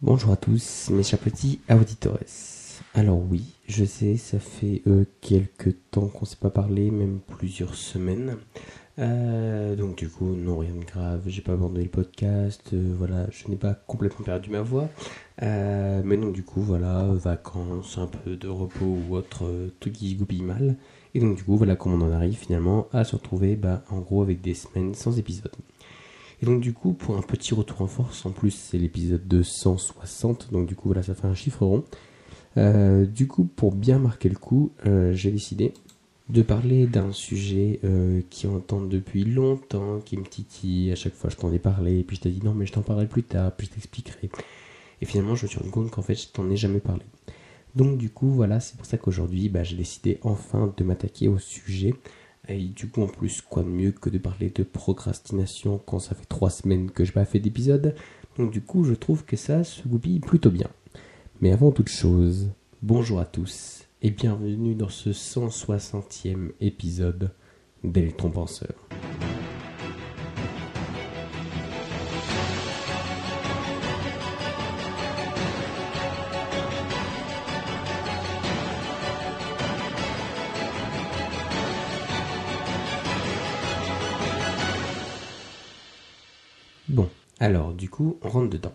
Bonjour à tous, mes chers petits auditores. Alors oui, je sais, ça fait euh, quelques temps qu'on ne s'est pas parlé, même plusieurs semaines. Euh, donc du coup, non, rien de grave, j'ai pas abandonné le podcast, euh, voilà, je n'ai pas complètement perdu ma voix. mais donc du coup, voilà, vacances, un peu de repos ou autre, tout qui goupille mal. Et donc du coup, voilà comment on en arrive finalement à se retrouver, bah, en gros, avec des semaines sans épisode. Et donc du coup, pour un petit retour en force, en plus c'est l'épisode 260, donc du coup voilà, ça fait un chiffre rond. Euh, du coup, pour bien marquer le coup, euh, j'ai décidé de parler d'un sujet euh, qui entend depuis longtemps, qui me titille, à chaque fois je t'en ai parlé, puis je t'ai dit non mais je t'en parlerai plus tard, puis je t'expliquerai. Et finalement je me suis rendu compte qu'en fait je t'en ai jamais parlé. Donc du coup voilà, c'est pour ça qu'aujourd'hui bah, j'ai décidé enfin de m'attaquer au sujet et du coup, en plus, quoi de mieux que de parler de procrastination quand ça fait trois semaines que je n'ai pas fait d'épisode? Donc du coup, je trouve que ça se goupille plutôt bien. Mais avant toute chose, bonjour à tous et bienvenue dans ce 160e épisode d'Electron Penseur. Coup, on rentre dedans.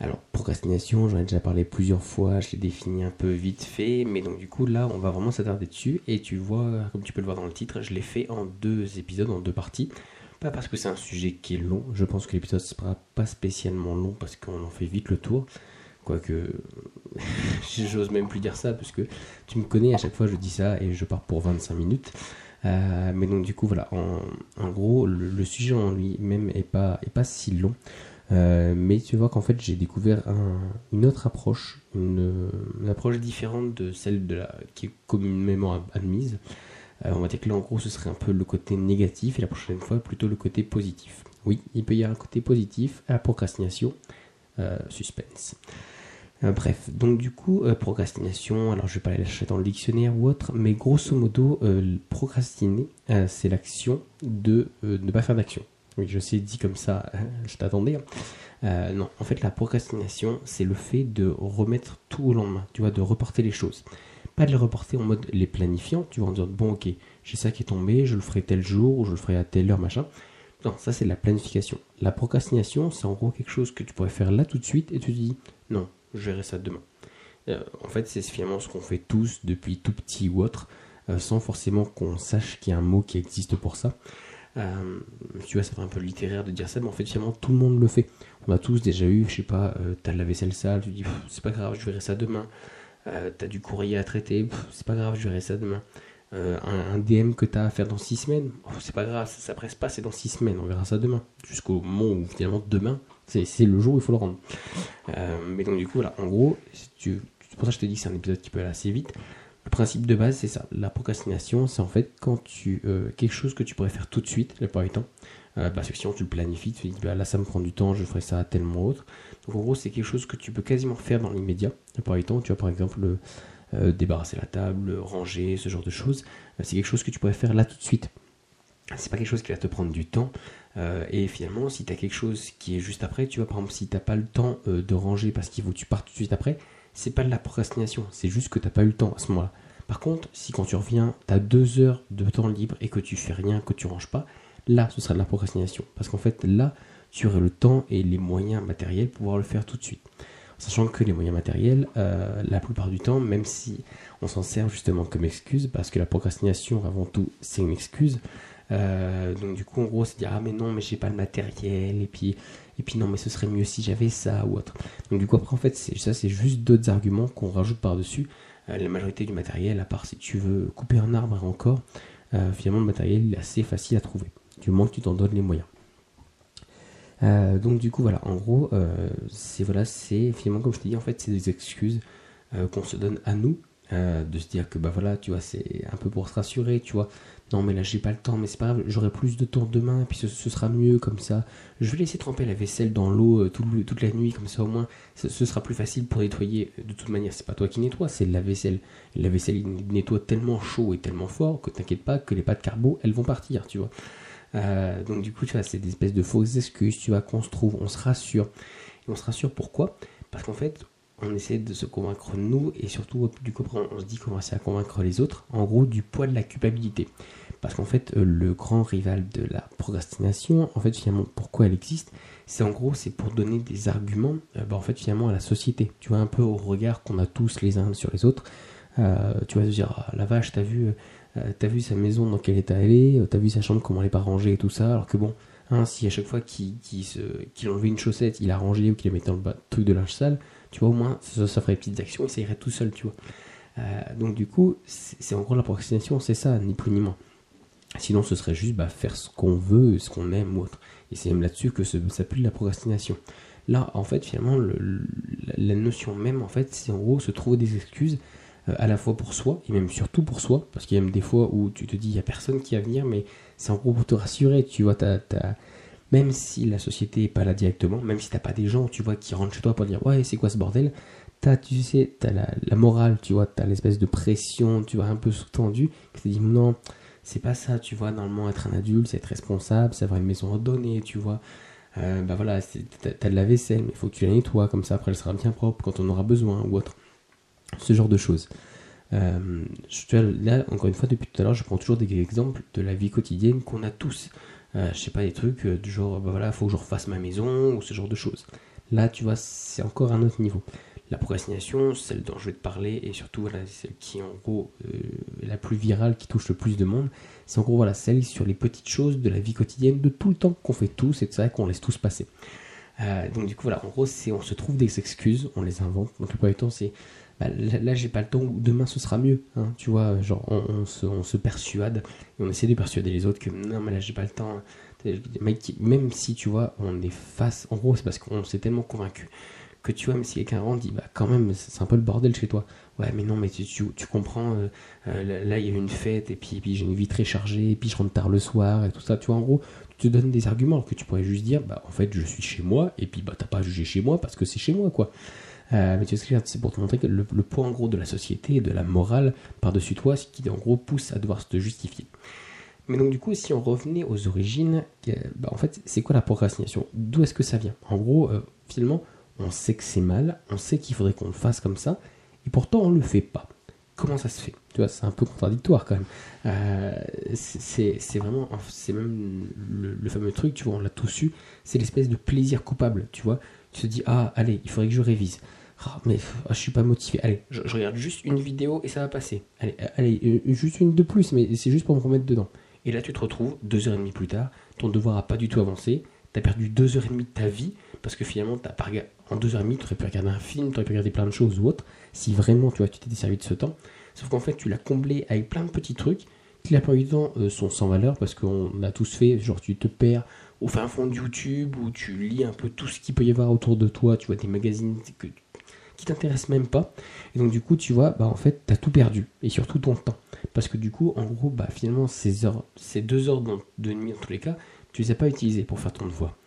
Alors, procrastination, j'en ai déjà parlé plusieurs fois, je l'ai défini un peu vite fait, mais donc du coup, là, on va vraiment s'attarder dessus, et tu vois, comme tu peux le voir dans le titre, je l'ai fait en deux épisodes, en deux parties. Pas parce que c'est un sujet qui est long, je pense que l'épisode sera pas spécialement long, parce qu'on en fait vite le tour. Quoique, j'ose même plus dire ça, parce que tu me connais, à chaque fois je dis ça, et je pars pour 25 minutes. Euh, mais donc du coup voilà, en, gros le, sujet en lui-même est pas, est pas si long. Euh, mais tu vois qu'en fait j'ai découvert une autre approche, une, approche différente de celle de la, qui est communément admise. Euh, on va dire que là en gros ce serait un peu le côté négatif et la prochaine fois plutôt le côté positif. Oui, il peut y avoir un côté positif à la procrastination. suspense. Euh, bref, donc du coup, procrastination, alors je vais pas la chercher dans le dictionnaire ou autre, mais grosso modo, procrastiner, c'est l'action de ne pas faire d'action. Je sais, dit comme ça, je t'attendais. Hein. non, en fait, la procrastination, c'est le fait de remettre tout au lendemain, tu vois, de reporter les choses. Pas de les reporter en mode les planifiant, tu vois, en disant, bon, ok, j'ai ça qui est tombé, je le ferai tel jour, ou je le ferai à telle heure, machin. Non, ça c'est la planification. La procrastination, c'est en gros quelque chose que tu pourrais faire là tout de suite et tu te dis, non, je verrai ça demain. Euh, en fait, c'est finalement ce qu'on fait tous depuis tout petit ou autre, euh, sans forcément qu'on sache qu'il y a un mot qui existe pour ça. Euh, tu vois, ça fait un peu littéraire de dire ça, mais en fait, finalement, tout le monde le fait. On a tous déjà eu, je sais pas, t'as la vaisselle sale, tu dis, c'est pas grave, je verrai ça demain. t'as du courrier à traiter, c'est pas grave, je verrai ça demain. un, DM que t'as à faire dans 6 semaines, oh, c'est pas grave, ça, presse pas, c'est dans 6 semaines, on verra ça demain. Jusqu'au moment où finalement demain, c'est le jour où il faut le rendre. Euh, mais donc, du coup, voilà, en gros, c'est pour ça que je te dis que c'est un épisode qui peut aller assez vite. Le principe de base, c'est ça. La procrastination, c'est en fait quand tu. Euh, quelque chose que tu pourrais faire tout de suite, la plupart du temps. Euh, parce que sinon, tu le planifies, tu te dis, bah, là, ça me prend du temps, je ferai ça tellement autre. Donc, en gros, c'est quelque chose que tu peux quasiment faire dans l'immédiat. La plupart du temps, tu vois, par exemple, débarrasser la table, ranger, ce genre de choses. c'est quelque chose que tu pourrais faire là tout de suite. C'est pas quelque chose qui va te prendre du temps. Euh, et finalement, si tu as quelque chose qui est juste après, tu vois, par exemple, si t'as pas le temps euh, de ranger parce qu'il faut que tu partes tout de suite après, c'est pas de la procrastination, c'est juste que t'as pas eu le temps à ce moment-là. Par contre, si quand tu reviens, tu as deux heures de temps libre et que tu fais rien, que tu ranges pas, là, ce sera de la procrastination. Parce qu'en fait, là, tu aurais le temps et les moyens matériels pour pouvoir le faire tout de suite. Sachant que les moyens matériels, euh, la plupart du temps, même si on s'en sert justement comme excuse, parce que la procrastination, avant tout, c'est une excuse, euh, donc du coup, en gros, c'est dire ah mais non, mais j'ai pas le matériel et puis et puis non, mais ce serait mieux si j'avais ça ou autre. Donc du coup, après en fait, c'est ça, c'est juste d'autres arguments qu'on rajoute par dessus. Euh, la majorité du matériel, à part si tu veux couper un arbre encore, euh, finalement le matériel est assez facile à trouver. Du moment que tu t'en donnes les moyens. donc du coup voilà, en gros, c'est voilà, c'est finalement comme je t'ai dit, en fait, c'est des excuses qu'on se donne à nous de se dire que bah voilà, tu vois, c'est un peu pour se rassurer, tu vois non mais là j'ai pas le temps, mais c'est pas grave, j'aurai plus de temps demain, puis ce, sera mieux comme ça. Je vais laisser tremper la vaisselle dans l'eau euh, toute, la nuit, comme ça au moins ce, sera plus facile pour nettoyer. De toute manière, c'est pas toi qui nettoie, c'est la vaisselle. La vaisselle il nettoie tellement chaud et tellement fort que t'inquiète pas que les pâtes carbo elles vont partir, tu vois. Euh, donc du coup, tu vois, c'est des espèces de fausses excuses, tu vois, qu'on se trouve, on se rassure. On se rassure pourquoi? Parce qu'en fait, on essaie de se convaincre nous et surtout du coup on se dit va essayer à convaincre les autres en gros du poids de la culpabilité. Parce qu'en fait euh, le grand rival de la procrastination en fait finalement pourquoi elle existe c'est en gros c'est pour donner des arguments euh, bah, en fait finalement à la société. Tu vois un peu au regard qu'on a tous les uns sur les autres. Euh, tu vas te dire ah, la vache t'as vu t'as vu sa maison dans quel état elle est t'as vu sa chambre comment elle est pas rangée et tout ça alors que bon hein, si à chaque fois qu'il enlevait une chaussette il a rangé ou qu'il mettait dans le truc de linge sale tu vois, au moins, ça, ferait des petites actions et ça irait tout seul, tu vois. Euh, donc, du coup, c'est en gros la procrastination, c'est ça, ni plus ni moins. Sinon, ce serait juste bah, faire ce qu'on veut, ce qu'on aime ou autre. Et c'est même là-dessus que ça s'appelle la procrastination. Là, en fait, finalement, la notion même, en fait, c'est en gros se trouver des excuses euh, à la fois pour soi et même surtout pour soi. Parce qu'il y a même des fois où tu te dis, il n'y a personne qui va venir, mais c'est en gros pour te rassurer. Tu vois, t'as même si la société n'est pas là directement, même si t'as pas des gens, tu vois, qui rentrent chez toi pour dire ouais, c'est quoi ce bordel, t'as, tu sais, t'as la, la morale, tu vois, t'as l'espèce de pression, tu vois, un peu sous-tendue, qui te dit non, c'est pas ça, tu vois, normalement être un adulte, c'est être responsable, c'est avoir une maison redonnée, tu vois. Euh, bah voilà, t'as, de la vaisselle, mais il faut que tu la nettoies, comme ça après elle sera bien propre quand on aura besoin ou autre. Ce genre de choses. Euh, là, encore une fois, depuis tout à l'heure, je prends toujours des exemples de la vie quotidienne qu'on a tous. Euh, je sais pas, des trucs euh, du genre, bah voilà, faut que je refasse ma maison, ou ce genre de choses. Là, tu vois, c'est encore un autre niveau. La procrastination, celle dont je vais te parler, et surtout voilà, celle qui en gros euh, la plus virale, qui touche le plus de monde, c'est en gros voilà, celle sur les petites choses de la vie quotidienne, de tout le temps qu'on fait tous, et c'est vrai qu'on laisse tous passer. donc du coup voilà, en gros, c'est on se trouve des excuses, on les invente. Donc le premier temps, c'est bah, là, j'ai pas le temps, demain ce sera mieux. Hein, tu vois, genre on, se, persuade et on essaie de persuader les autres que non, mais là j'ai pas le temps. Même si tu vois, on est face, en gros, c'est parce qu'on s'est tellement convaincu que tu vois, même si quelqu'un rentre, dit bah quand même, c'est un peu le bordel chez toi. Ouais, mais non, mais tu, tu, comprends, euh, euh, là il y a une fête et puis, puis j'ai une vie très chargée et puis je rentre tard le soir et tout ça. Tu vois, en gros, tu te donnes des arguments que tu pourrais juste dire bah en fait, je suis chez moi et puis bah t'as pas à juger chez moi parce que c'est chez moi quoi. Euh, mais tu sais, c'est pour te montrer que le, poids en gros de la société et de la morale par-dessus toi, ce qui en gros pousse à devoir se justifier. Mais donc du coup, si on revenait aux origines, euh, bah, en fait, c'est quoi la procrastination? D'où est-ce que ça vient? En gros, euh, finalement, on sait que c'est mal, on sait qu'il faudrait qu'on le fasse comme ça, et pourtant on ne le fait pas. Comment ça se fait? Tu vois, c'est un peu contradictoire quand même. c'est vraiment, c'est même le, le, fameux truc, tu vois, on l'a tous eu, c'est l'espèce de plaisir coupable, tu vois. Tu te dis, ah, allez, il faudrait que je révise. Ah, mais ah, je suis pas motivé. Allez, je, regarde juste une vidéo et ça va passer. Allez, euh, allez euh, juste une de plus, mais c'est juste pour me remettre dedans. Et là, tu te retrouves deux heures et demie plus tard, ton devoir a pas du tout avancé. Tu as perdu deux heures et demie de ta vie parce que finalement, as pas en deux heures et demie, tu aurais pu regarder un film, tu aurais pu regarder plein de choses ou autre. Si vraiment, tu vois, tu t'étais servi de ce temps. Sauf qu'en fait, tu l'as comblé avec plein de petits trucs qui, la plupart du temps, euh, sont sans valeur parce qu'on a tous fait. Genre, tu te perds au fin fond de YouTube où tu lis un peu tout ce qu'il peut y avoir autour de toi. Tu vois des magazines que qui t'intéresse même pas. Et donc du coup, tu vois, bah en fait, tu as tout perdu. Et surtout ton temps. Parce que du coup, en gros, bah finalement, ces, heures, ces deux heures de nuit, en tous les cas, tu les as pas utilisées pour faire ton devoir.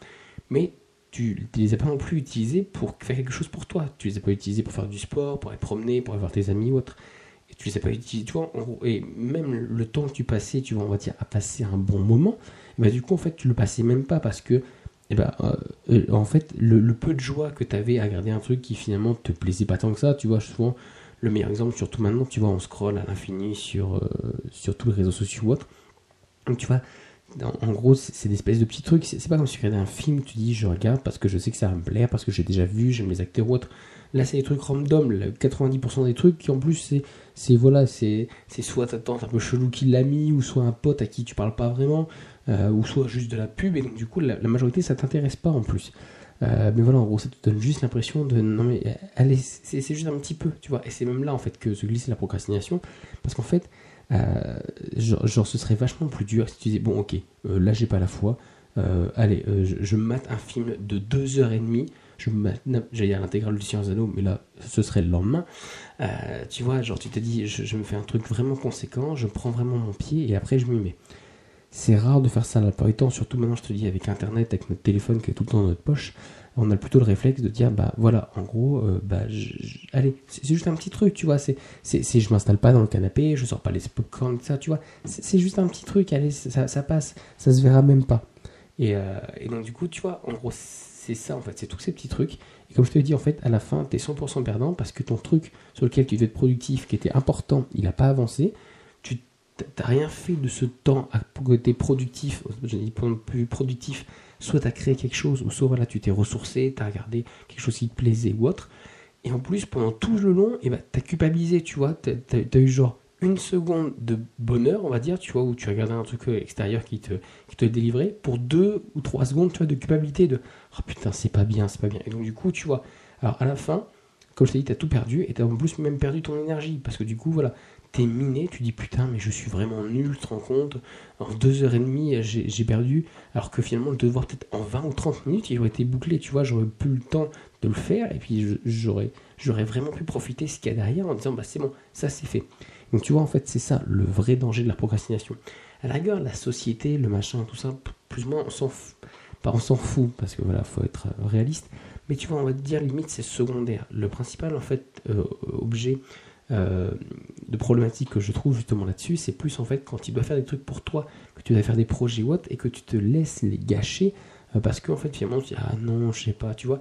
Mais tu ne les as pas non plus utilisées pour faire quelque chose pour toi. Tu les as pas utilisées pour faire du sport, pour aller promener, pour aller voir tes amis ou autre. Et tu les as pas utilisées, tu vois, en gros, et même le temps que tu passais, tu vois, on va dire, à passer un bon moment, bah du coup, en fait, tu le passais même pas parce que et eh ben, euh, euh, en fait, le, peu de joie que tu avais à regarder un truc qui finalement te plaisait pas tant que ça, tu vois, souvent, le meilleur exemple, surtout maintenant, tu vois, on scroll à l'infini sur, euh, sur tous les réseaux sociaux ou autres. Donc, tu vois, en, gros, c'est des espèces de petits trucs. C'est pas comme si tu regardais un film, tu dis, je regarde parce que je sais que ça va me plaire, parce que j'ai déjà vu, j'aime les acteurs ou autres. Là, c'est des trucs random. 90% des trucs qui, en plus, c'est, voilà, c'est, soit ta tante un peu chelou qui l'a mis, ou soit un pote à qui tu parles pas vraiment, ou soit juste de la pub, et donc du coup la, majorité ça t'intéresse pas en plus. Euh, mais voilà, en gros, ça te donne juste l'impression de non, mais allez, c'est juste un petit peu, tu vois. Et c'est même là en fait que se glisse la procrastination, parce qu'en fait, euh, genre, ce serait vachement plus dur si tu disais bon, ok, là j'ai pas la foi, allez, je, mate un film de 2h30, je j'allais dire l'intégrale du Sciences Anneaux, mais là ce serait le lendemain. tu vois, genre tu te dis, je, me fais un truc vraiment conséquent, je prends vraiment mon pied et après je m'y mets. C'est rare de faire ça la plupart du temps, surtout maintenant, je te dis, avec Internet, avec notre téléphone qui est tout le temps dans notre poche, on a plutôt le réflexe de dire, bah voilà, en gros, euh, bah, allez, c'est juste un petit truc, tu vois, c'est, je m'installe pas dans le canapé, je sors pas les popcorn, ça, tu vois, c'est juste un petit truc, allez, ça, passe, ça se verra même pas. Et, euh, et, donc, du coup, tu vois, en gros, c'est ça, en fait, c'est tous ces petits trucs, Et comme je te l'ai dit, en fait, à la fin, tu es 100% perdant parce que ton truc sur lequel tu devais être productif, qui était important, il n'a pas avancé. Tu n'as rien fait de ce temps tu es productif, je dis plus productif, soit tu as créé quelque chose, ou soit tu t'es ressourcé, tu as regardé quelque chose qui te plaisait ou autre. Et en plus, pendant tout le long, eh ben, tu as culpabilisé, tu vois. Tu as, eu genre une seconde de bonheur, on va dire, tu vois, où tu regardais un truc euh, extérieur qui te, qui te délivrait, pour deux ou trois secondes, tu vois, de culpabilité, de oh putain, c'est pas bien, c'est pas bien. Et donc, du coup, tu vois, alors à la fin, comme je t'ai dit, tu as tout perdu, et tu as en plus même perdu ton énergie, parce que du coup, voilà, t'es miné, tu dis putain, mais je suis vraiment nul, tu te rends compte, en deux heures et demie, j'ai perdu, alors que finalement, le devoir peut-être en 20 ou 30 minutes, il aurait été bouclé, tu vois, j'aurais plus le temps de le faire, et puis j'aurais vraiment pu profiter ce qu'il y a derrière en disant, bah c'est bon, ça c'est fait. Donc tu vois, en fait, c'est ça le vrai danger de la procrastination. À la rigueur, la société, le machin, tout ça, plus ou moins, on s'en fout. Pas on s'en fout, parce que voilà, faut être réaliste. Mais tu vois, on va te dire, limite, c'est secondaire. Le principal, en fait, euh, objet euh, de problématique que je trouve justement là-dessus, c'est plus en fait quand tu dois faire des trucs pour toi, que tu dois faire des projets ou et que tu te laisses les gâcher, euh, parce qu'en fait, finalement, tu dis, ah non, je sais pas, tu vois,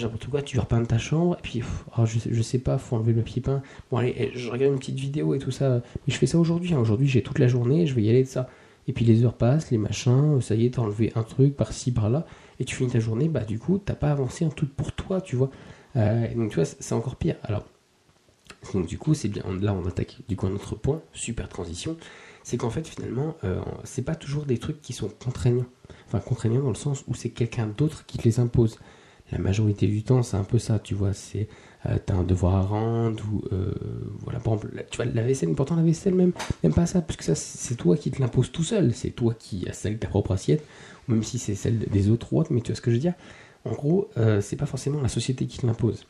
n'importe quoi, tu veux repeindre ta chambre, et puis, oh, je, je, sais pas, faut enlever le papier peint. Bon, allez, eh, je regarde une petite vidéo et tout ça, mais je fais ça aujourd'hui. Hein. Aujourd'hui, j'ai toute la journée, je vais y aller de ça. Et puis les heures passent, les machins, ça y est, t'as enlevé un truc par-ci, par-là, et tu finis ta journée, bah du coup, t'as pas avancé un truc pour toi, tu vois. Euh, donc tu vois, c'est encore pire. Alors, donc du coup, c'est bien, là on attaque du coup un autre point, super transition, c'est qu'en fait finalement, euh, c'est pas toujours des trucs qui sont contraignants. Enfin, contraignants dans le sens où c'est quelqu'un d'autre qui te les impose la majorité du temps, c'est un peu ça, tu vois, c'est euh, t'as un devoir à rendre ou euh, voilà, par exemple, tu vois, la vaisselle, pourtant la vaisselle même, même pas ça, parce que ça c'est toi qui te l'impose tout seul, c'est toi qui as celle de ta propre assiette, ou même si c'est celle des autres ou autres, mais tu vois ce que je veux dire. En gros, euh, c'est pas forcément la société qui te l'impose.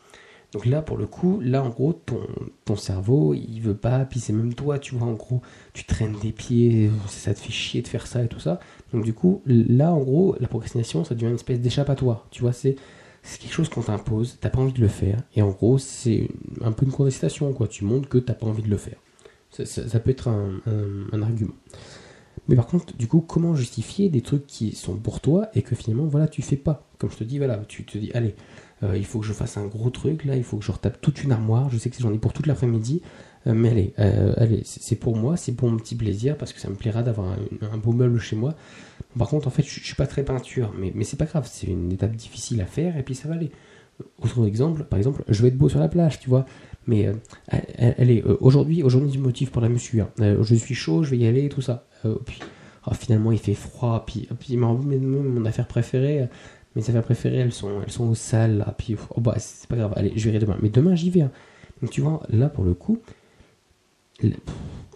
Donc là, pour le coup, là, en gros, ton, ton cerveau, il veut pas, puis c'est même toi, tu vois, en gros, tu traînes des pieds, ça te fait chier de faire ça et tout ça. Donc du coup, là, en gros, la procrastination, ça devient une espèce d'échappatoire, tu vois, c'est quelque chose qu'on t'impose, t'as pas envie de le faire, et en gros, c'est un peu une contestation, quoi. Tu montres que t'as pas envie de le faire. Ça, peut être un, argument. Mais par contre, du coup, comment justifier des trucs qui sont pour toi et que finalement, voilà, tu fais pas? Comme je te dis, voilà, tu te dis, allez, euh, il faut que je fasse un gros truc, là, il faut que je retape toute une armoire, je sais que j'en ai pour toute l'après-midi, euh, mais allez, euh, allez c'est pour moi, c'est pour mon petit plaisir, parce que ça me plaira d'avoir un, beau meuble chez moi. Par contre, en fait, je, suis pas très peinture, mais, mais c'est pas grave, c'est une étape difficile à faire, et puis ça va aller. Autre exemple, par exemple, je vais être beau sur la plage, tu vois. Mais allez, aujourd'hui, aujourd'hui du motif pour la mesure. je suis chaud, je vais y aller, tout ça. puis oh, finalement, il fait froid, puis, puis mon, mon affaire préférée, mes affaires préférées, elles sont, elles sont au salles, là, puis oh, bah, c'est pas grave, allez, je verrai demain. Mais demain, j'y vais. Hein. Donc tu vois, là, pour le coup,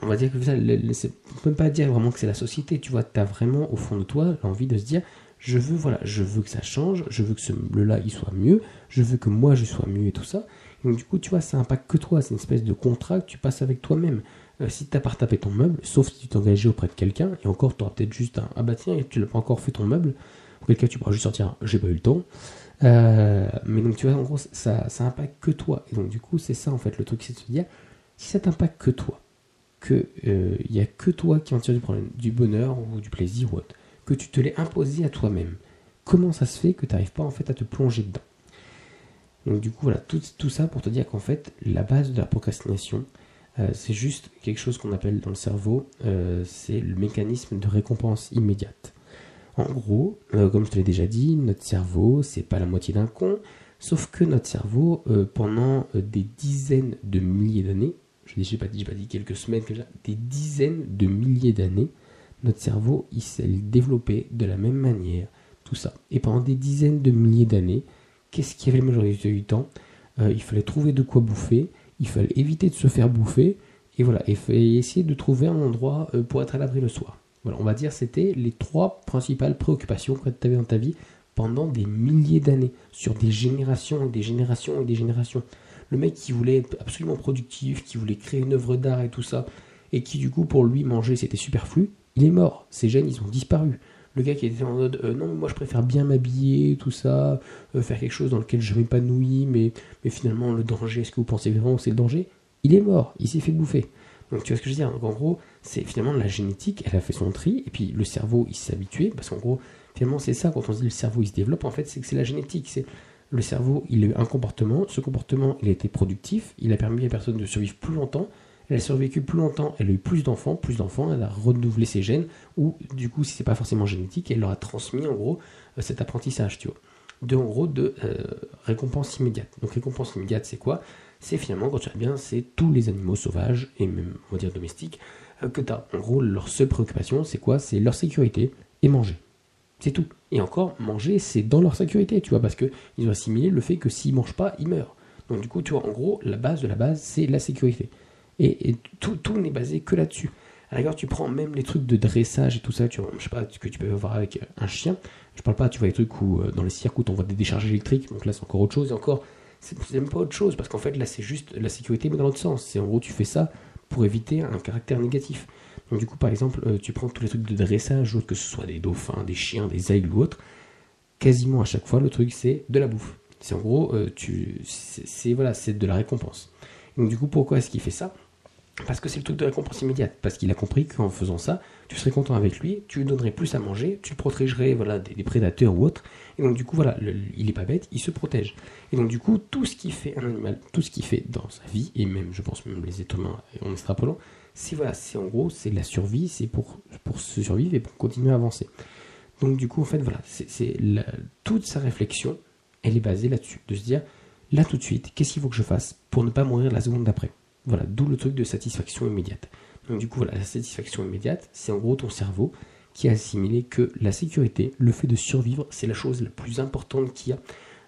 on va dire que ça, on peut pas dire vraiment que c'est la société, tu vois, tu as vraiment au fond de toi l'envie de se dire, je veux, voilà, je veux que ça change, je veux que ce meuble-là, il soit mieux, je veux que moi, je sois mieux et tout ça. donc du coup, tu vois, ça impacte que toi, c'est une espèce de contrat que tu passes avec toi-même. Euh, si tu n'as pas retapé ton meuble, sauf si tu t'es engagé auprès de quelqu'un, et encore, tu auras peut-être juste un, ah bah tiens, tu n'as pas encore fait ton meuble, quel cas tu pourras juste sortir, j'ai pas eu le temps. Euh, mais donc tu vois, en gros, ça, ça impacte que toi. Et donc du coup, c'est ça en fait le truc, c'est de se dire, si ça t'impacte que toi, que il euh, n'y a que toi qui en tire du problème, du bonheur ou du plaisir ou autre, que tu te l'es imposé à toi-même, comment ça se fait que tu n'arrives pas en fait à te plonger dedans? Donc du coup, voilà, tout, tout ça pour te dire qu'en fait, la base de la procrastination, euh, c'est juste quelque chose qu'on appelle dans le cerveau, c'est le mécanisme de récompense immédiate. En gros, euh, comme je te l'ai déjà dit, notre cerveau, c'est pas la moitié d'un con, sauf que notre cerveau, euh, pendant euh, des dizaines de milliers d'années, je n'ai pas pas dit quelques semaines, des dizaines de milliers d'années, notre cerveau, il s'est développé de la même manière, tout ça. Et pendant des dizaines de milliers d'années, qu'est-ce qu'il y avait la majorité du temps? Il fallait trouver de quoi bouffer, il fallait éviter de se faire bouffer, et voilà, il fallait essayer de trouver un endroit pour être à l'abri le soir on va dire c'était les trois principales préoccupations que tu avais dans ta vie pendant des milliers d'années, sur des générations et des générations et des générations. Le mec qui voulait être absolument productif, qui voulait créer une œuvre d'art et tout ça, et qui du coup pour lui manger c'était superflu, il est mort. Ces gènes ils ont disparu. Le gars qui était en mode euh, non moi je préfère bien m'habiller, tout ça, euh, faire quelque chose dans lequel je m'épanouis, mais, mais finalement le danger, est-ce que vous pensez vraiment c'est le danger? Il est mort, il s'est fait bouffer. Donc tu vois ce que je veux dire? En gros, c'est finalement la génétique, elle a fait son tri, et puis le cerveau, il s'est habitué, parce qu'en gros, finalement, c'est ça, quand on dit le cerveau, il se développe, en fait, c'est que c'est la génétique. C'est le cerveau, il a eu un comportement, ce comportement, il a été productif, il a permis à la personne de survivre plus longtemps, elle a survécu plus longtemps, elle a eu plus d'enfants, plus d'enfants, elle a renouvelé ses gènes, ou du coup, si c'est pas forcément génétique, elle leur a transmis en gros euh, cet apprentissage, tu vois. De en gros de euh, récompense immédiate. Donc récompense immédiate, c'est quoi? C'est finalement, quand tu vas bien, c'est tous les animaux sauvages et même, on va dire domestiques, euh, que tu as. En gros, leur seule préoccupation, c'est quoi? C'est leur sécurité et manger. C'est tout. Et encore, manger, c'est dans leur sécurité, tu vois, parce qu'ils ont assimilé le fait que s'ils mangent pas, ils meurent. Donc du coup, tu vois, en gros, la base de la base, c'est la sécurité. Et, tout, tout n'est basé que là-dessus. À la tu prends même les trucs de dressage et tout ça, tu vois, je sais pas, ce que tu peux voir avec un chien. Je parle pas, tu vois, les trucs où, euh, dans les cirques où tu envoies des décharges électriques, donc là c'est encore autre chose, et encore, c'est même pas autre chose, parce qu'en fait là c'est juste la sécurité, mais dans l'autre sens. C'est en gros, tu fais ça pour éviter un caractère négatif. Donc du coup, par exemple, euh, tu prends tous les trucs de dressage, que ce soit des dauphins, des chiens, des aigles ou autres, quasiment à chaque fois, le truc c'est de la bouffe. C'est en gros, euh, tu, c'est voilà, c'est de la récompense. Donc du coup, pourquoi est-ce qu'il fait ça? Parce que c'est le truc de récompense immédiate. Parce qu'il a compris qu'en faisant ça, tu serais content avec lui, tu lui donnerais plus à manger, tu le protégerais voilà des, prédateurs ou autres. Et donc du coup, voilà, il est pas bête, il se protège. Et donc du coup, tout ce qui fait un animal, tout ce qu'il fait dans sa vie, et même, je pense même les êtres humains en extrapolant, c'est voilà, c'est en gros, c'est la survie, c'est pour, pour se survivre et pour continuer à avancer. Donc du coup, en fait, voilà, c'est toute sa réflexion, elle est basée là-dessus, de se dire, là tout de suite, qu'est-ce qu'il faut que je fasse pour ne pas mourir la seconde d'après? Voilà, d'où le truc de satisfaction immédiate. Donc du coup, voilà, la satisfaction immédiate, c'est en gros ton cerveau qui a assimilé que la sécurité, le fait de survivre, c'est la chose la plus importante qu'il y a.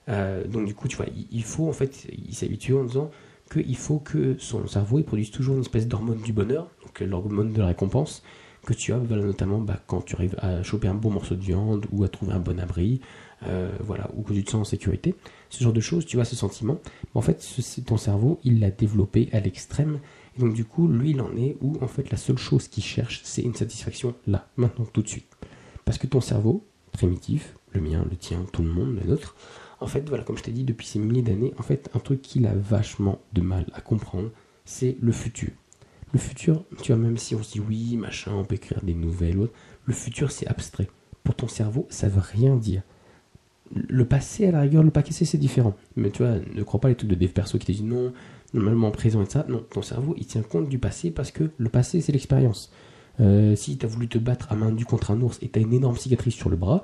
Euh, donc du coup, tu vois, il, faut en fait, il s'habitue en disant, qu'il faut que son cerveau il produise toujours une espèce d'hormone du bonheur, donc l'hormone de la récompense, que tu as notamment bah, quand tu arrives à choper un bon morceau de viande ou à trouver un bon abri, euh, voilà, ou que tu te sens en sécurité. Ce genre de choses, tu vois ce sentiment. en fait, ton cerveau, il l'a développé à l'extrême. Et donc du coup, lui, il en est où en fait la seule chose qu'il cherche, c'est une satisfaction là, maintenant, tout de suite. Parce que ton cerveau, primitif, le mien, le tien, tout le monde, le nôtre, en fait, voilà, comme je t'ai dit, depuis ces milliers d'années, en fait, un truc qu'il a vachement de mal à comprendre, c'est le futur. Le futur, tu vois, même si on se dit oui, machin, on peut écrire des nouvelles, le futur c'est abstrait. Pour ton cerveau, ça veut rien dire. Le passé, à la rigueur, le passé c'est différent. Mais tu vois, ne crois pas les trucs de dev perso qui te disent non, normalement présent et ça. Non, ton cerveau il tient compte du passé parce que le passé c'est l'expérience. Euh, si tu as voulu te battre à main nue contre un ours et tu as une énorme cicatrice sur le bras,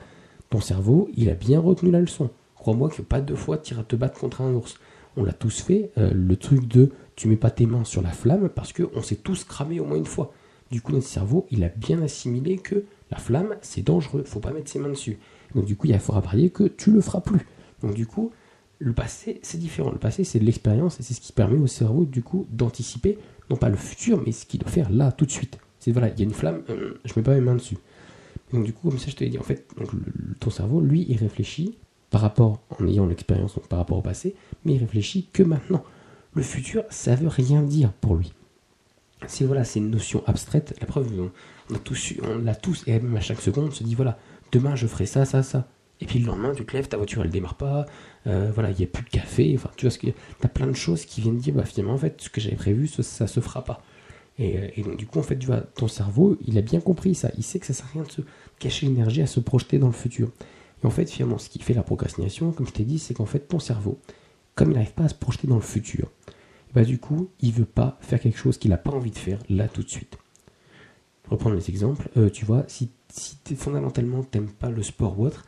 ton cerveau il a bien retenu la leçon. Crois-moi que pas deux fois tu iras te battre contre un ours. On l'a tous fait, euh, le truc de tu mets pas tes mains sur la flamme parce qu'on s'est tous cramé au moins une fois. Du coup, notre cerveau, il a bien assimilé que la flamme, c'est dangereux, faut pas mettre ses mains dessus. Donc du coup, il faudra parier que tu le feras plus. Donc du coup, le passé, c'est différent. Le passé, c'est de l'expérience et c'est ce qui permet au cerveau, du coup, d'anticiper, non pas le futur, mais ce qu'il doit faire là, tout de suite. C'est voilà, il y a une flamme, euh, je mets pas mes mains dessus. Donc du coup, comme ça, je te l'ai dit, en fait, ton cerveau, lui, il réfléchit par rapport, en ayant l'expérience par rapport au passé, mais il réfléchit que maintenant. Le futur, ça veut rien dire pour lui. Si voilà, c'est une notion abstraite, la preuve, on, a tous, on l'a tous, et même à chaque seconde, on se dit voilà, demain je ferai ça, ça, ça. Et puis le lendemain, tu te lèves, ta voiture elle démarre pas, euh, voilà, il n'y a plus de café, enfin, tu vois, ce que, as plein de choses qui viennent dire, bah finalement, en fait, ce que j'avais prévu, ça, ça se fera pas. Et, et, donc, du coup, en fait, tu vois, ton cerveau, il a bien compris ça. Il sait que ça sert à rien de se cacher l'énergie à se projeter dans le futur en fait, finalement, ce qui fait la procrastination, comme je t'ai dit, c'est qu'en fait, ton cerveau, comme il n'arrive pas à se projeter dans le futur, bah, du coup, il veut pas faire quelque chose qu'il n'a pas envie de faire là tout de suite. Reprendre les exemples, euh, tu vois, si, si fondamentalement n'aimes pas le sport ou autre,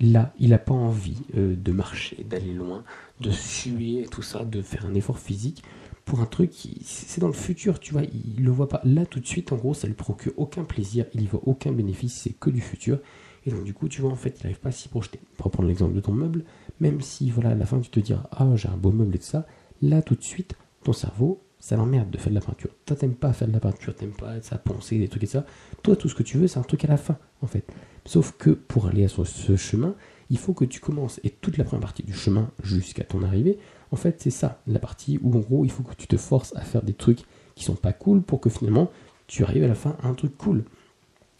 là, il n'a pas envie euh, de marcher, d'aller loin, de suer, tout ça, de faire un effort physique pour un truc, c'est dans le futur, tu vois, il le voit pas là tout de suite, en gros, ça lui procure aucun plaisir, il y voit aucun bénéfice, c'est que du futur, et donc, du coup, tu vois, en fait, il n'arrive pas à s'y projeter. Pour prendre l'exemple de ton meuble, même si, voilà, à la fin, tu te diras, ah, j'ai un beau meuble et tout ça, là, tout de suite, ton cerveau, ça l'emmerde de faire de la peinture. Toi, t'aimes pas faire de la peinture, t'aimes pas ça, penser, des trucs et ça. Toi, tout ce que tu veux, c'est un truc à la fin, en fait. Sauf que pour aller à ce chemin, il faut que tu commences. Et toute la première partie du chemin jusqu'à ton arrivée, en fait, c'est ça, la partie où, en gros, il faut que tu te forces à faire des trucs qui sont pas cool pour que finalement, tu arrives à la fin à un truc cool.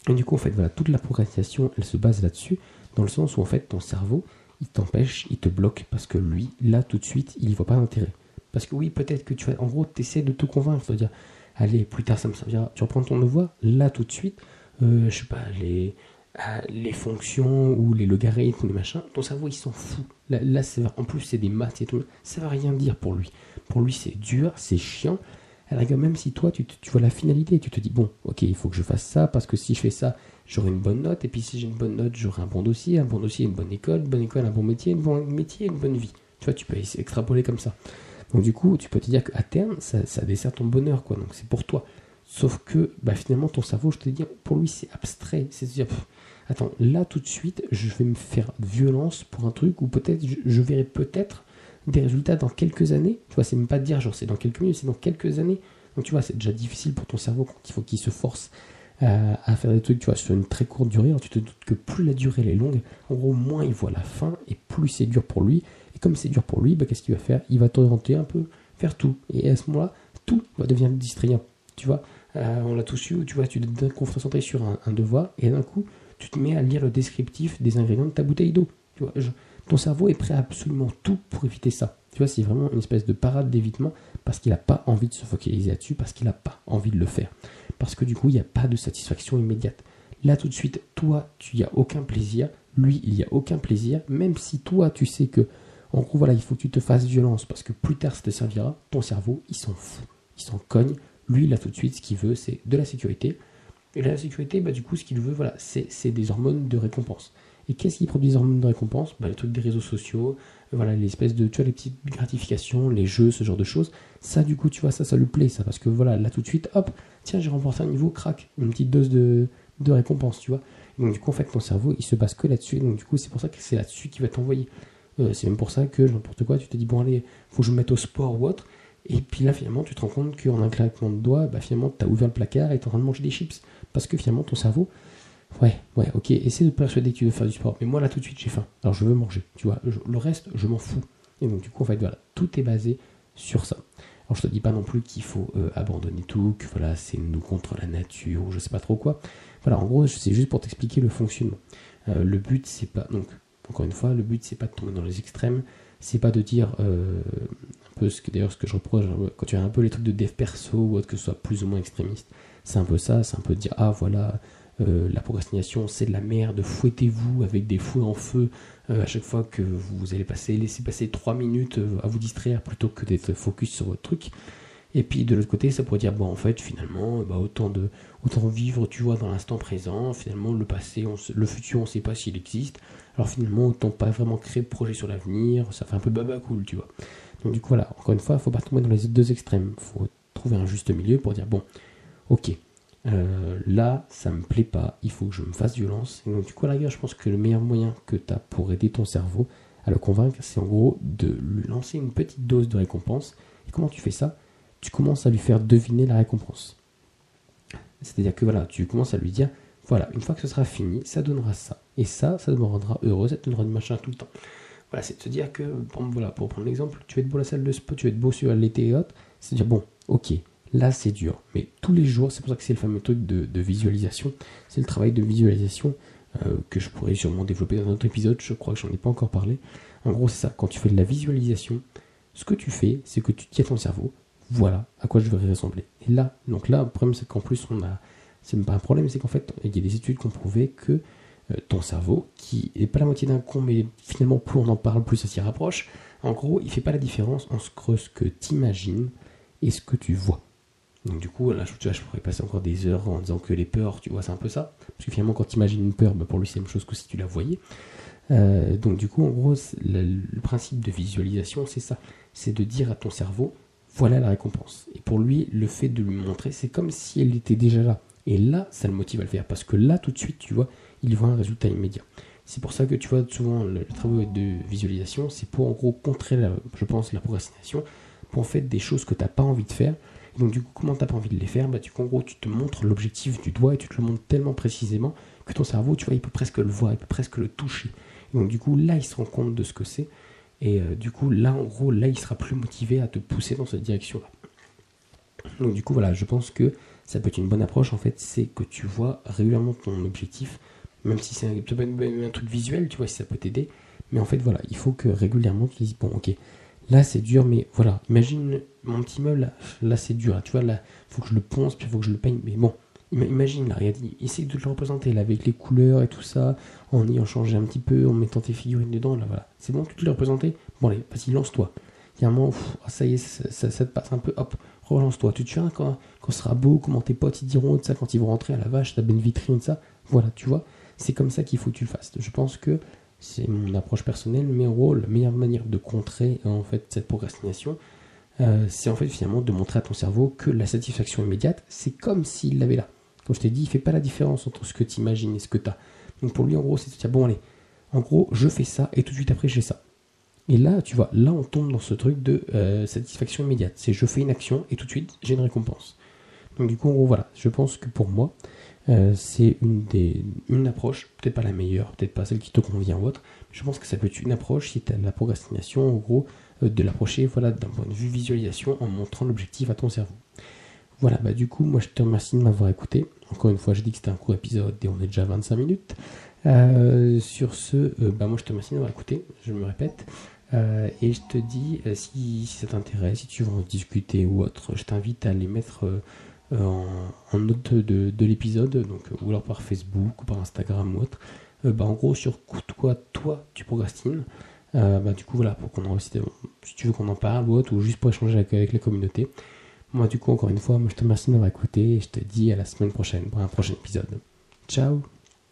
Et du coup, en fait, voilà, toute la procrastination, elle se base là-dessus, dans le sens où, en fait, ton cerveau, il t'empêche, il te bloque, parce que lui, là, tout de suite, il n'y voit pas d'intérêt. Parce que oui, peut-être que tu vas, en gros, tu essaies de te convaincre, de dire, allez, plus tard, ça me servira. Tu reprends ton devoir, là, tout de suite, euh, je sais pas, les, les fonctions ou les logarithmes les machins, ton cerveau il s'en fout. Là, là en plus c'est des maths et tout, ça va rien dire pour lui. Pour lui c'est dur, c'est chiant. Alors même si toi tu, tu vois la finalité, tu te dis bon, ok, il faut que je fasse ça parce que si je fais ça, j'aurai une bonne note, et puis si j'ai une bonne note, j'aurai un bon dossier, un bon dossier, une bonne école, une bonne école, un bon métier, un bon métier, une bonne vie. Tu vois, tu peux extrapoler comme ça. Donc du coup, tu peux te dire qu'à terme, ça, dessert ton bonheur, quoi. Donc c'est pour toi. Sauf que bah, finalement, ton cerveau, je te dis, pour lui, c'est abstrait. C'est dire, attends, là tout de suite, je vais me faire violence pour un truc où peut-être je, verrai peut-être des résultats dans quelques années. Tu vois, c'est même pas de dire genre c'est dans quelques minutes, c'est dans quelques années. Donc tu vois, c'est déjà difficile pour ton cerveau quand il faut qu'il se force à, faire des trucs, tu vois, sur une très courte durée. Alors tu te doutes que plus la durée est longue, en gros, moins il voit la fin et plus c'est dur pour lui. Et comme c'est dur pour lui, bah, qu'est-ce qu'il va faire? Il va t'orienter un peu faire tout. Et à ce moment-là, tout va devenir distrayant. Tu vois, euh, on l'a tous eu, tu vois, tu te concentrer sur un, devoir et d'un coup, tu te mets à lire le descriptif des ingrédients de ta bouteille d'eau. Tu vois, ton cerveau est prêt à absolument tout pour éviter ça. Tu vois, c'est vraiment une espèce de parade d'évitement parce qu'il n'a pas envie de se focaliser là-dessus, parce qu'il n'a pas envie de le faire. Parce que du coup, il n'y a pas de satisfaction immédiate. Là, tout de suite, toi, tu n'y as aucun plaisir. Lui, il n'y a aucun plaisir. Même si toi, tu sais que, en gros, voilà, il faut que tu te fasses violence parce que plus tard, ça te servira. Ton cerveau, il s'en fout. Il s'en cogne. Lui, là, tout de suite, ce qu'il veut, c'est de la sécurité. Et la sécurité, bah, du coup, ce qu'il veut, voilà, c'est des hormones de récompense. Et qu'est-ce qui produit des hormones de récompense? Bah, Les trucs des réseaux sociaux, voilà, l'espèce de, tu vois, les petites gratifications, les jeux, ce genre de choses. Ça, du coup, tu vois, ça, ça lui plaît, ça, parce que voilà, là, tout de suite, hop, tiens, j'ai remporté un niveau, crac, une petite dose de, de récompense, tu vois. donc, du coup, en fait, ton cerveau, il se base que là-dessus. Donc, du coup, c'est pour ça que c'est là-dessus qu'il va t'envoyer. Euh, c'est même pour ça que, n'importe quoi, tu te dis, bon, allez, faut que je me mette au sport ou autre. Et puis là, finalement, tu te rends compte qu'en un claquement de doigts, bah, finalement, tu as ouvert le placard et tu es en train de manger des chips. Parce que finalement, ton cerveau, ouais, ouais, ok, essaie de persuader que tu veux faire du sport. Mais moi, là, tout de suite, j'ai faim. Alors, je veux manger. Tu vois, le reste, je m'en fous. Et donc, du coup, en fait, voilà, tout est basé sur ça. Alors, je te dis pas non plus qu'il faut euh, abandonner tout, que voilà, c'est nous contre la nature, ou je sais pas trop quoi. Voilà, en gros, c'est juste pour t'expliquer le fonctionnement. Euh, le but, c'est pas. Donc, encore une fois, le but, c'est pas de tomber dans les extrêmes. C'est pas de dire. Euh, peu ce que d'ailleurs ce que je reproche quand tu as un peu les trucs de dev perso ou autre que ce soit plus ou moins extrémiste c'est un peu ça c'est un peu de dire ah voilà euh, la procrastination c'est de la merde fouettez-vous avec des fouets en feu euh, à chaque fois que vous allez passer laisser passer 3 minutes à vous distraire plutôt que d'être focus sur votre truc et puis de l'autre côté, ça pourrait dire bon en fait finalement bah, autant de autant vivre tu vois dans l'instant présent. Finalement le passé, le futur on ne sait pas s'il existe. Alors finalement autant pas vraiment créer de projet sur l'avenir. Ça fait un peu baba cool tu vois. Donc du coup voilà, encore une fois, il faut pas tomber dans les deux extrêmes. Il faut trouver un juste milieu pour dire bon, ok, euh, là ça me plaît pas, il faut que je me fasse violence. Et donc du coup à la guerre, je pense que le meilleur moyen que tu as pour aider ton cerveau à le convaincre, c'est en gros de lui lancer une petite dose de récompense. Et comment tu fais ça? Tu commences à lui faire deviner la récompense. C'est-à-dire que voilà, tu commences à lui dire, voilà, une fois que ce sera fini, ça donnera ça. Et ça, ça me rendra heureux, ça te donnera du machin tout le temps c'est de se dire que, voilà, pour prendre l'exemple, tu vas être beau à la salle de sport, tu vas être beau sur l'été et autres, c'est dire, bon, ok, là c'est dur, mais tous les jours, c'est pour ça que c'est le fameux truc de, visualisation, c'est le travail de visualisation euh, que je pourrais sûrement développer dans un autre épisode, je crois que j'en ai pas encore parlé. En gros, c'est ça, quand tu fais de la visualisation, ce que tu fais, c'est que tu à ton cerveau, voilà à quoi je devrais ressembler. Et là, donc là, le problème c'est qu'en plus, on a, c'est même pas un problème, c'est qu'en fait, il y a des études qui ont prouvé que euh, ton cerveau, qui n'est pas la moitié d'un con, mais finalement plus on en parle, plus ça s'y rapproche. En gros, il fait pas la différence entre ce que tu imagines et ce que tu vois. Donc du coup, là, je, je pourrais passer encore des heures en disant que les peurs, tu vois, c'est un peu ça. Parce que finalement, quand tu imagines une peur, bah, pour lui, c'est la même chose que si tu la voyais. Euh, donc du coup, en gros, le, principe de visualisation, c'est ça. C'est de dire à ton cerveau, voilà la récompense. Et pour lui, le fait de lui montrer, c'est comme si elle était déjà là. Et là, ça le motive à le faire. Parce que là, tout de suite, tu vois, il voit un résultat immédiat. C'est pour ça que tu vois souvent le, travail de visualisation, c'est pour en gros contrer, je pense, la procrastination, pour en fait des choses que tu n'as pas envie de faire. donc du coup, comment tu n'as pas envie de les faire? Bah, tu, En gros, tu te montres l'objectif du doigt et tu te le montres tellement précisément que ton cerveau, tu vois, il peut presque le voir, il peut presque le toucher. donc du coup, là, il se rend compte de ce que c'est. Et euh, du coup, là, en gros, là, il sera plus motivé à te pousser dans cette direction-là. Donc du coup, voilà, je pense que ça peut être une bonne approche, en fait, c'est que tu vois régulièrement ton objectif même si c'est un, truc visuel, tu vois, si ça peut t'aider. Mais en fait, voilà, il faut que régulièrement tu dises, bon, ok, là c'est dur, mais voilà, imagine mon petit meuble, là, c'est dur, tu vois, là, il faut que je le ponce, puis il faut que je le peigne, mais bon, Imagine, là, regarde, essaye de le représenter là, avec les couleurs et tout ça, en ayant changé un petit peu, en mettant tes figurines dedans, là, voilà. C'est bon, tu te le représenter Bon, allez, vas-y, lance-toi. Il y a un moment, ah, ça y est, ça, te passe un peu, hop, relance-toi. Tu te souviens quand, quand ce sera beau, comment tes potes ils diront, ça, quand ils vont rentrer à la vache, ta belle vitrine, ça? Voilà, tu vois, c'est comme ça qu'il faut que tu le fasses. Je pense que c'est mon approche personnelle, mais en la meilleure manière de contrer en fait cette procrastination, euh, c'est en fait finalement de montrer à ton cerveau que la satisfaction immédiate, c'est comme s'il l'avait là. Comme je t'ai dit, il fait pas la différence entre ce que tu imagines et ce que tu as. Donc pour lui, en gros, c'est de dire, bon allez, en gros, je fais ça et tout de suite après, j'ai ça. Et là, tu vois, là, on tombe dans ce truc de euh, satisfaction immédiate. C'est je fais une action et tout de suite, j'ai une récompense. Donc du coup, en gros, voilà, je pense que pour moi, euh, c'est une, des, une approche, peut-être pas la meilleure, peut-être pas celle qui te convient ou autre, mais je pense que ça peut être une approche si tu as la procrastination, en gros, euh, de l'approcher voilà, d'un point de vue visualisation en montrant l'objectif à ton cerveau. Voilà, bah du coup, moi je te remercie de m'avoir écouté. Encore une fois, j'ai dit que c'était un court épisode et on est déjà à 25 minutes. Euh, sur ce, bah moi je te remercie de m'avoir écouté, je me répète. et je te dis, si, si, ça t'intéresse, si tu veux en discuter ou autre, je t'invite à les mettre en, note de, de l'épisode, donc ou alors par Facebook ou par Instagram ou autre. bah en gros, sur quoi toi tu procrastines. Euh, bah, du coup, voilà, pour qu'on en si tu veux qu'on en parle ou autre, ou juste pour échanger avec, avec la communauté. Moi, du coup, encore une fois, moi, je te remercie de m'avoir écouté et je te dis à la semaine prochaine pour un prochain épisode. Ciao